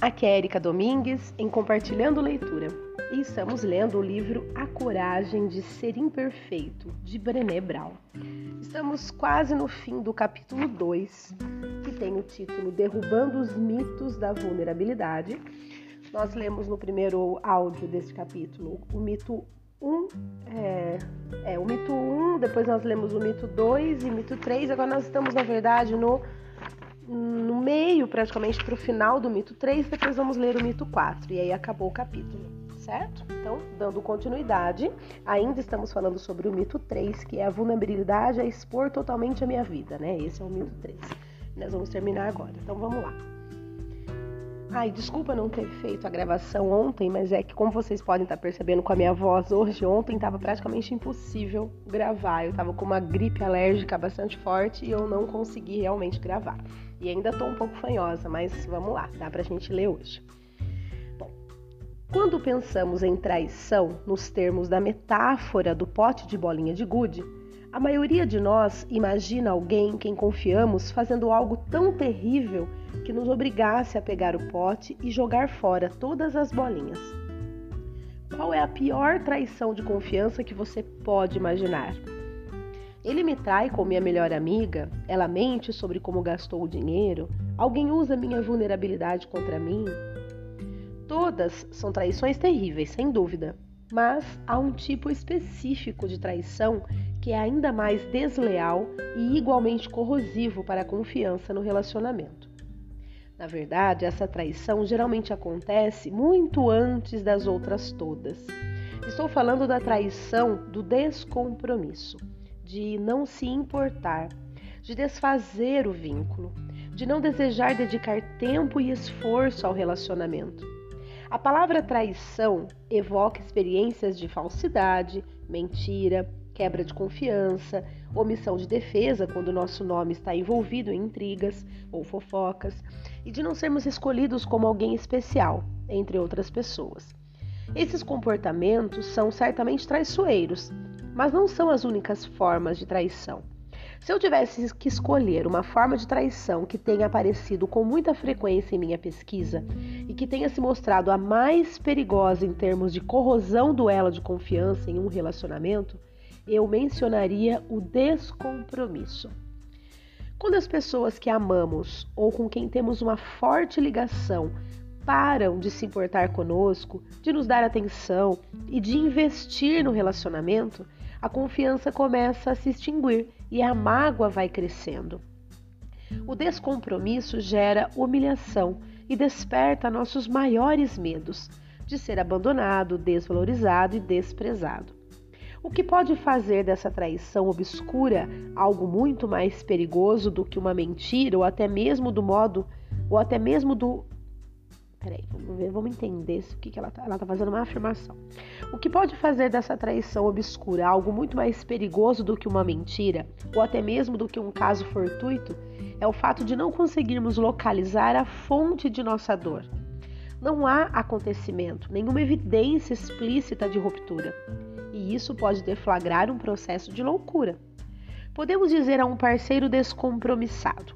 Aqui é Erika Domingues em Compartilhando Leitura e estamos lendo o livro A Coragem de Ser Imperfeito, de Brené Brown. Estamos quase no fim do capítulo 2, que tem o título Derrubando os Mitos da Vulnerabilidade. Nós lemos no primeiro áudio deste capítulo o mito 1, um, é, é, o mito 1, um, depois nós lemos o mito 2 e mito 3, agora nós estamos, na verdade, no no meio, praticamente para o final do mito 3, depois vamos ler o mito 4, e aí acabou o capítulo, certo? Então, dando continuidade, ainda estamos falando sobre o mito 3, que é a vulnerabilidade a expor totalmente a minha vida, né? Esse é o mito 3. Nós vamos terminar agora, então vamos lá. Ai, desculpa não ter feito a gravação ontem, mas é que como vocês podem estar percebendo com a minha voz hoje, ontem estava praticamente impossível gravar. Eu estava com uma gripe alérgica bastante forte e eu não consegui realmente gravar. E ainda estou um pouco fanhosa, mas vamos lá, dá pra gente ler hoje. Bom, quando pensamos em traição nos termos da metáfora do pote de bolinha de gude, a maioria de nós imagina alguém em quem confiamos fazendo algo tão terrível que nos obrigasse a pegar o pote e jogar fora todas as bolinhas. Qual é a pior traição de confiança que você pode imaginar? Ele me trai com minha melhor amiga, ela mente sobre como gastou o dinheiro, alguém usa minha vulnerabilidade contra mim. Todas são traições terríveis, sem dúvida, mas há um tipo específico de traição que é ainda mais desleal e igualmente corrosivo para a confiança no relacionamento. Na verdade, essa traição geralmente acontece muito antes das outras todas. Estou falando da traição do descompromisso, de não se importar, de desfazer o vínculo, de não desejar dedicar tempo e esforço ao relacionamento. A palavra traição evoca experiências de falsidade, mentira, quebra de confiança, omissão de defesa quando nosso nome está envolvido em intrigas ou fofocas, e de não sermos escolhidos como alguém especial, entre outras pessoas. Esses comportamentos são certamente traiçoeiros, mas não são as únicas formas de traição. Se eu tivesse que escolher uma forma de traição que tenha aparecido com muita frequência em minha pesquisa e que tenha se mostrado a mais perigosa em termos de corrosão do elo de confiança em um relacionamento, eu mencionaria o descompromisso. Quando as pessoas que amamos ou com quem temos uma forte ligação param de se importar conosco, de nos dar atenção e de investir no relacionamento, a confiança começa a se extinguir e a mágoa vai crescendo. O descompromisso gera humilhação e desperta nossos maiores medos de ser abandonado, desvalorizado e desprezado. O que pode fazer dessa traição obscura algo muito mais perigoso do que uma mentira ou até mesmo do modo ou até mesmo do Peraí, vamos ver, vamos entender o que, que ela está ela tá fazendo uma afirmação. O que pode fazer dessa traição obscura algo muito mais perigoso do que uma mentira, ou até mesmo do que um caso fortuito, é o fato de não conseguirmos localizar a fonte de nossa dor. Não há acontecimento, nenhuma evidência explícita de ruptura e isso pode deflagrar um processo de loucura. Podemos dizer a um parceiro descompromissado: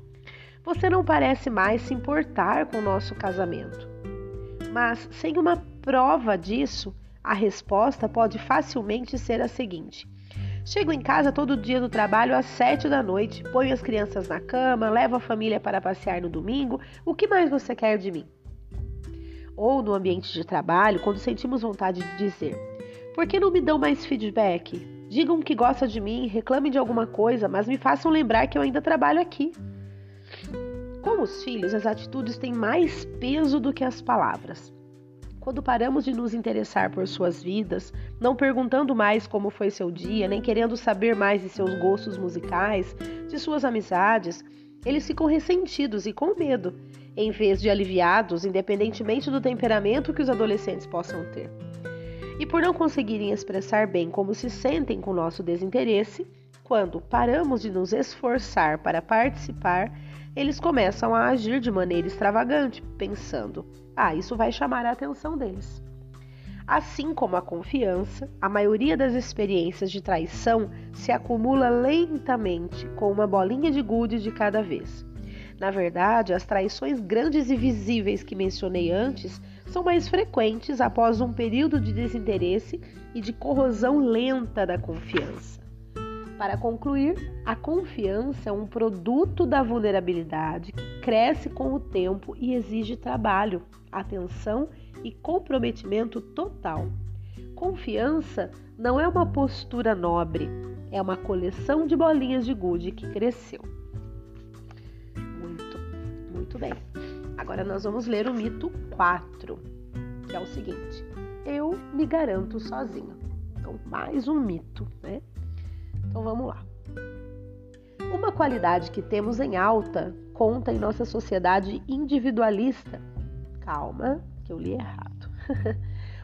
Você não parece mais se importar com o nosso casamento. Mas, sem uma prova disso, a resposta pode facilmente ser a seguinte: Chego em casa todo dia do trabalho às sete da noite, ponho as crianças na cama, levo a família para passear no domingo. O que mais você quer de mim? Ou no ambiente de trabalho, quando sentimos vontade de dizer: por que não me dão mais feedback? Digam que gostam de mim, reclamem de alguma coisa, mas me façam lembrar que eu ainda trabalho aqui. Com os filhos, as atitudes têm mais peso do que as palavras. Quando paramos de nos interessar por suas vidas, não perguntando mais como foi seu dia, nem querendo saber mais de seus gostos musicais, de suas amizades, eles ficam ressentidos e com medo, em vez de aliviados, independentemente do temperamento que os adolescentes possam ter e por não conseguirem expressar bem como se sentem com nosso desinteresse, quando paramos de nos esforçar para participar, eles começam a agir de maneira extravagante, pensando: ah, isso vai chamar a atenção deles. Assim como a confiança, a maioria das experiências de traição se acumula lentamente, com uma bolinha de gude de cada vez. Na verdade, as traições grandes e visíveis que mencionei antes são mais frequentes após um período de desinteresse e de corrosão lenta da confiança. Para concluir, a confiança é um produto da vulnerabilidade que cresce com o tempo e exige trabalho, atenção e comprometimento total. Confiança não é uma postura nobre, é uma coleção de bolinhas de gude que cresceu. Muito, muito bem. Agora nós vamos ler o mito 4, que é o seguinte: Eu me garanto sozinho. Então, mais um mito, né? Então vamos lá. Uma qualidade que temos em alta conta em nossa sociedade individualista. Calma, que eu li errado.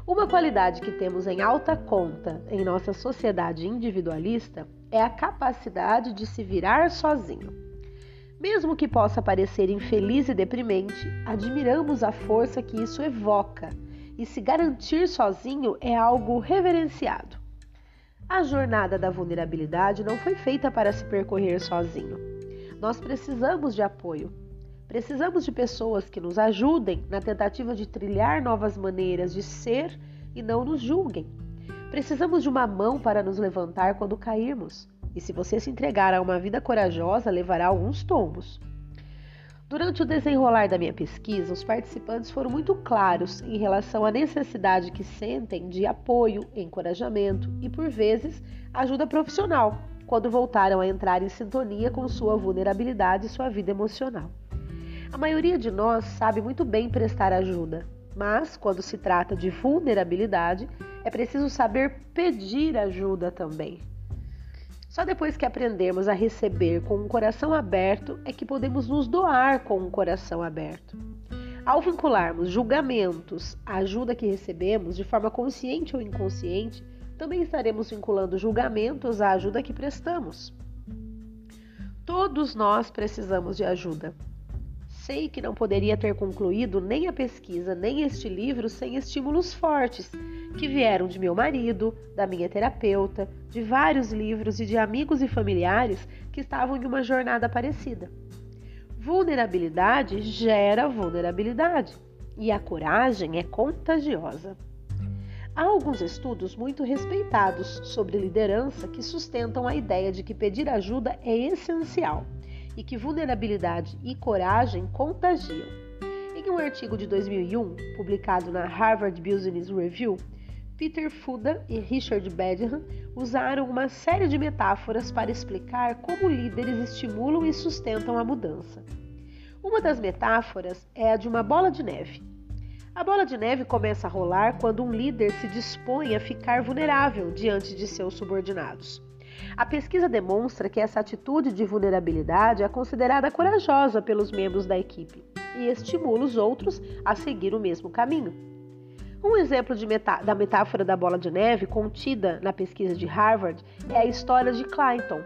Uma qualidade que temos em alta conta em nossa sociedade individualista é a capacidade de se virar sozinho. Mesmo que possa parecer infeliz e deprimente, admiramos a força que isso evoca, e se garantir sozinho é algo reverenciado. A jornada da vulnerabilidade não foi feita para se percorrer sozinho. Nós precisamos de apoio. Precisamos de pessoas que nos ajudem na tentativa de trilhar novas maneiras de ser e não nos julguem. Precisamos de uma mão para nos levantar quando cairmos. E se você se entregar a uma vida corajosa, levará alguns tombos. Durante o desenrolar da minha pesquisa, os participantes foram muito claros em relação à necessidade que sentem de apoio, encorajamento e, por vezes, ajuda profissional quando voltaram a entrar em sintonia com sua vulnerabilidade e sua vida emocional. A maioria de nós sabe muito bem prestar ajuda, mas quando se trata de vulnerabilidade, é preciso saber pedir ajuda também. Só depois que aprendemos a receber com um coração aberto é que podemos nos doar com um coração aberto. Ao vincularmos julgamentos à ajuda que recebemos de forma consciente ou inconsciente, também estaremos vinculando julgamentos à ajuda que prestamos. Todos nós precisamos de ajuda. Sei que não poderia ter concluído nem a pesquisa nem este livro sem estímulos fortes que vieram de meu marido, da minha terapeuta, de vários livros e de amigos e familiares que estavam em uma jornada parecida. Vulnerabilidade gera vulnerabilidade e a coragem é contagiosa. Há alguns estudos muito respeitados sobre liderança que sustentam a ideia de que pedir ajuda é essencial e que vulnerabilidade e coragem contagiam. Em um artigo de 2001, publicado na Harvard Business Review, Peter Fuda e Richard Badham usaram uma série de metáforas para explicar como líderes estimulam e sustentam a mudança. Uma das metáforas é a de uma bola de neve. A bola de neve começa a rolar quando um líder se dispõe a ficar vulnerável diante de seus subordinados. A pesquisa demonstra que essa atitude de vulnerabilidade é considerada corajosa pelos membros da equipe e estimula os outros a seguir o mesmo caminho. Um exemplo metá da metáfora da bola de neve contida na pesquisa de Harvard é a história de Clayton,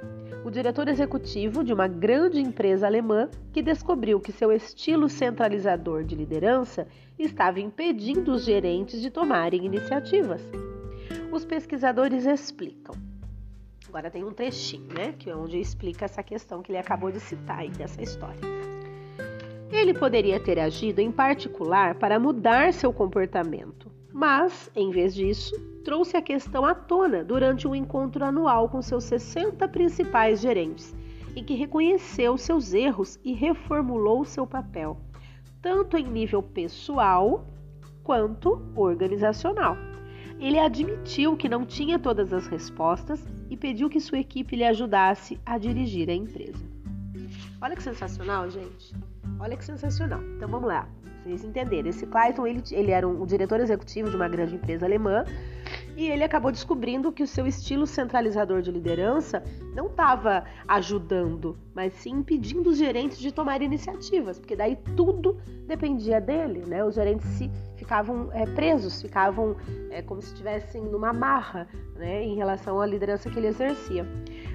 o diretor executivo de uma grande empresa alemã que descobriu que seu estilo centralizador de liderança estava impedindo os gerentes de tomarem iniciativas. Os pesquisadores explicam. Agora tem um trechinho, né, que é onde explica essa questão que ele acabou de citar aí dessa história. Ele poderia ter agido em particular para mudar seu comportamento, mas, em vez disso, trouxe a questão à tona durante um encontro anual com seus 60 principais gerentes, em que reconheceu seus erros e reformulou seu papel, tanto em nível pessoal quanto organizacional. Ele admitiu que não tinha todas as respostas e pediu que sua equipe lhe ajudasse a dirigir a empresa. Olha que sensacional, gente. Olha que sensacional. Então vamos lá, vocês entenderem. Esse Clayton, ele, ele era um, um diretor executivo de uma grande empresa alemã e ele acabou descobrindo que o seu estilo centralizador de liderança não estava ajudando, mas sim impedindo os gerentes de tomar iniciativas, porque daí tudo dependia dele, né? Os gerentes se ficavam é, presos, ficavam é, como se estivessem numa marra, né, em relação à liderança que ele exercia.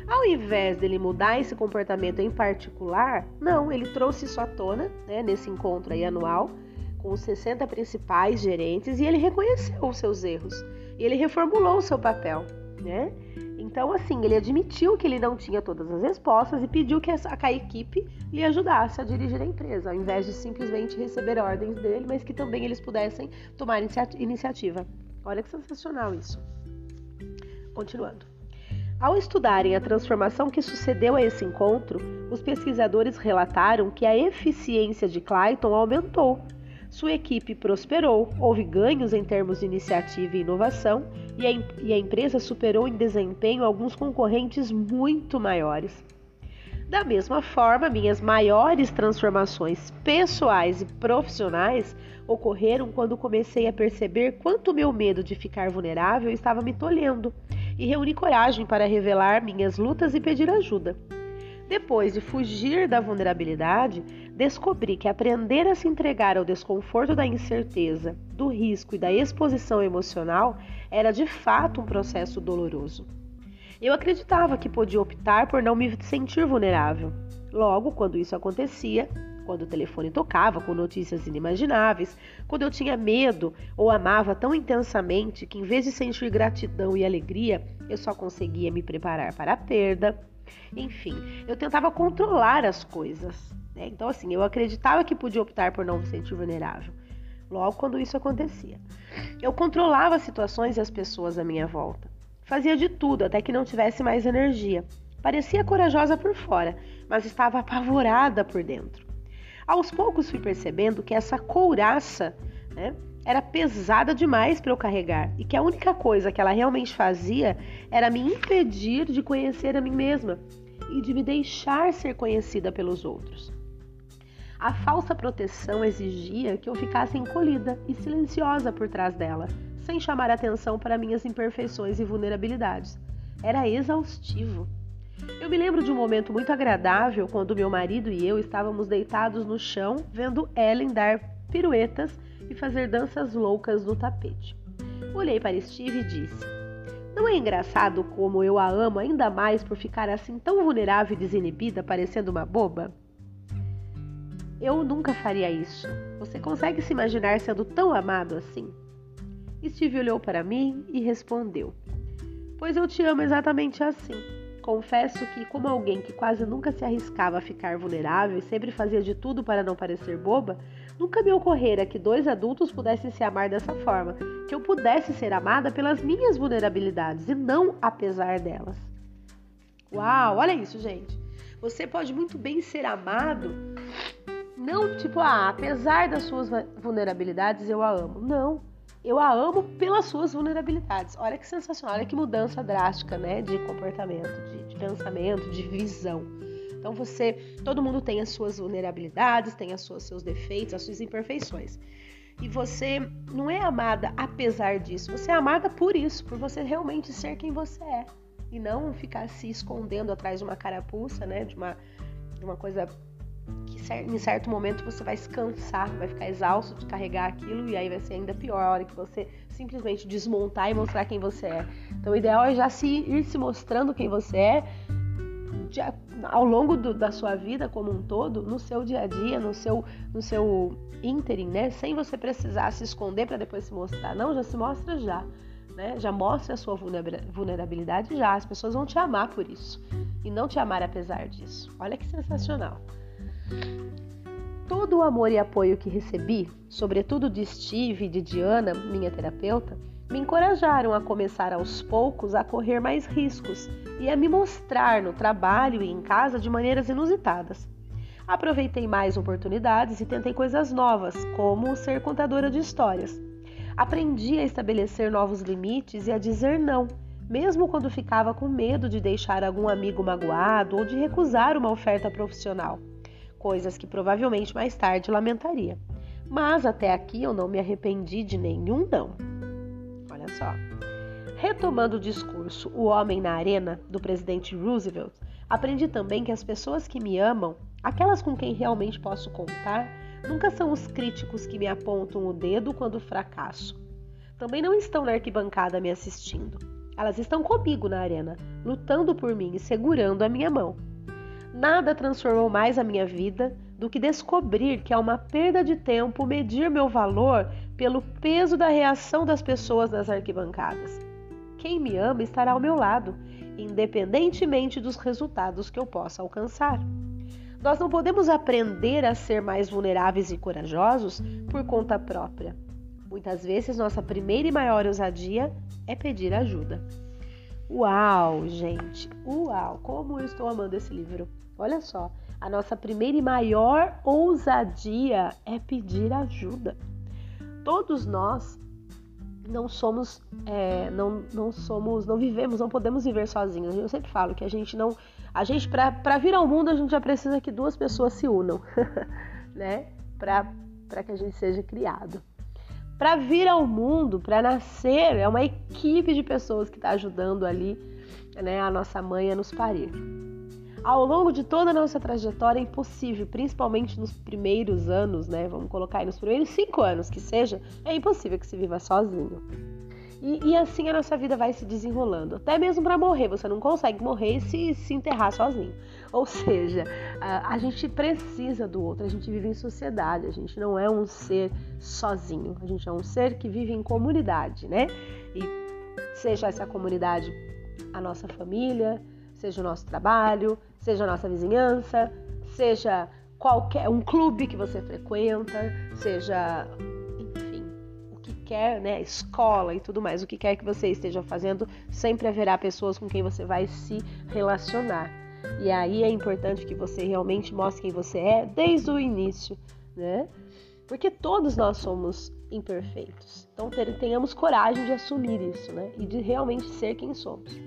Ao invés dele mudar esse comportamento em particular, não, ele trouxe isso à tona, né, nesse encontro aí anual, com os 60 principais gerentes, e ele reconheceu os seus erros. E ele reformulou o seu papel. né? Então, assim, ele admitiu que ele não tinha todas as respostas e pediu que a, equipe lhe ajudasse a dirigir a empresa, ao invés de simplesmente receber ordens dele, mas que também eles pudessem tomar iniciativa. Olha que sensacional isso. Continuando. Ao estudarem a transformação que sucedeu a esse encontro, os pesquisadores relataram que a eficiência de Clayton aumentou sua equipe prosperou, houve ganhos em termos de iniciativa e inovação, e a, e a empresa superou em desempenho alguns concorrentes muito maiores. Da mesma forma, minhas maiores transformações pessoais e profissionais ocorreram quando comecei a perceber quanto meu medo de ficar vulnerável estava me tolhendo e reuni coragem para revelar minhas lutas e pedir ajuda. Depois de fugir da vulnerabilidade, descobri que aprender a se entregar ao desconforto da incerteza, do risco e da exposição emocional era de fato um processo doloroso. Eu acreditava que podia optar por não me sentir vulnerável. Logo, quando isso acontecia, quando o telefone tocava com notícias inimagináveis, quando eu tinha medo ou amava tão intensamente que, em vez de sentir gratidão e alegria, eu só conseguia me preparar para a perda, enfim, eu tentava controlar as coisas. Né? Então, assim, eu acreditava que podia optar por não me sentir vulnerável. Logo quando isso acontecia, eu controlava as situações e as pessoas à minha volta. Fazia de tudo até que não tivesse mais energia. Parecia corajosa por fora, mas estava apavorada por dentro. Aos poucos fui percebendo que essa couraça né, era pesada demais para eu carregar e que a única coisa que ela realmente fazia era me impedir de conhecer a mim mesma e de me deixar ser conhecida pelos outros. A falsa proteção exigia que eu ficasse encolhida e silenciosa por trás dela, sem chamar atenção para minhas imperfeições e vulnerabilidades. Era exaustivo. Eu me lembro de um momento muito agradável quando meu marido e eu estávamos deitados no chão vendo Ellen dar piruetas e fazer danças loucas no tapete. Olhei para Steve e disse: Não é engraçado como eu a amo ainda mais por ficar assim tão vulnerável e desinibida, parecendo uma boba? Eu nunca faria isso. Você consegue se imaginar sendo tão amado assim? Steve olhou para mim e respondeu: Pois eu te amo exatamente assim. Confesso que, como alguém que quase nunca se arriscava a ficar vulnerável e sempre fazia de tudo para não parecer boba, Nunca me ocorrera que dois adultos pudessem se amar dessa forma, que eu pudesse ser amada pelas minhas vulnerabilidades e não apesar delas. Uau, olha isso, gente. Você pode muito bem ser amado, não tipo, ah, apesar das suas vulnerabilidades eu a amo. Não, eu a amo pelas suas vulnerabilidades. Olha que sensacional, olha que mudança drástica, né, de comportamento, de, de pensamento, de visão. Então você, todo mundo tem as suas vulnerabilidades, tem as suas, seus defeitos, as suas imperfeições. E você não é amada apesar disso, você é amada por isso, por você realmente ser quem você é. E não ficar se escondendo atrás de uma carapuça, né? De uma, de uma coisa que em certo momento você vai se cansar, vai ficar exausto de carregar aquilo e aí vai ser ainda pior a hora que você simplesmente desmontar e mostrar quem você é. Então o ideal é já se ir se mostrando quem você é de, ao longo do, da sua vida como um todo, no seu dia a dia, no seu, no seu ínterim, né? Sem você precisar se esconder para depois se mostrar. Não, já se mostra já. Né? Já mostra a sua vulnerabilidade já. As pessoas vão te amar por isso. E não te amar apesar disso. Olha que sensacional. Todo o amor e apoio que recebi, sobretudo de Steve e de Diana, minha terapeuta, me encorajaram a começar aos poucos a correr mais riscos e a me mostrar no trabalho e em casa de maneiras inusitadas. Aproveitei mais oportunidades e tentei coisas novas, como ser contadora de histórias. Aprendi a estabelecer novos limites e a dizer não, mesmo quando ficava com medo de deixar algum amigo magoado ou de recusar uma oferta profissional, coisas que provavelmente mais tarde lamentaria. Mas até aqui eu não me arrependi de nenhum não só. Retomando o discurso O Homem na Arena, do presidente Roosevelt, aprendi também que as pessoas que me amam, aquelas com quem realmente posso contar, nunca são os críticos que me apontam o dedo quando fracasso. Também não estão na arquibancada me assistindo. Elas estão comigo na arena, lutando por mim e segurando a minha mão. Nada transformou mais a minha vida do que descobrir que é uma perda de tempo medir meu valor pelo peso da reação das pessoas nas arquibancadas. Quem me ama estará ao meu lado, independentemente dos resultados que eu possa alcançar. Nós não podemos aprender a ser mais vulneráveis e corajosos por conta própria. Muitas vezes, nossa primeira e maior ousadia é pedir ajuda. Uau, gente! Uau! Como eu estou amando esse livro! Olha só, a nossa primeira e maior ousadia é pedir ajuda. Todos nós não somos, é, não, não somos, não vivemos, não podemos viver sozinhos. Eu sempre falo que a gente não, a gente para vir ao mundo a gente já precisa que duas pessoas se unam, né? Para que a gente seja criado. Para vir ao mundo, para nascer, é uma equipe de pessoas que está ajudando ali, né, a nossa mãe a nos parir. Ao longo de toda a nossa trajetória é impossível, principalmente nos primeiros anos, né? Vamos colocar aí nos primeiros cinco anos que seja, é impossível que se viva sozinho. E, e assim a nossa vida vai se desenrolando. Até mesmo para morrer, você não consegue morrer se, se enterrar sozinho. Ou seja, a, a gente precisa do outro, a gente vive em sociedade, a gente não é um ser sozinho, a gente é um ser que vive em comunidade, né? E seja essa comunidade a nossa família, seja o nosso trabalho, seja a nossa vizinhança, seja qualquer um clube que você frequenta, seja enfim, o que quer, né, escola e tudo mais, o que quer que você esteja fazendo, sempre haverá pessoas com quem você vai se relacionar. E aí é importante que você realmente mostre quem você é desde o início, né? Porque todos nós somos imperfeitos. Então tenhamos coragem de assumir isso, né? E de realmente ser quem somos.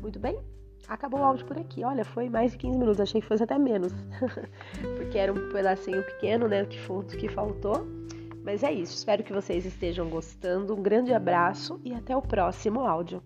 Muito bem? Acabou o áudio por aqui. Olha, foi mais de 15 minutos. Achei que fosse até menos. Porque era um pedacinho pequeno, né? Que, foi, que faltou. Mas é isso. Espero que vocês estejam gostando. Um grande abraço e até o próximo áudio.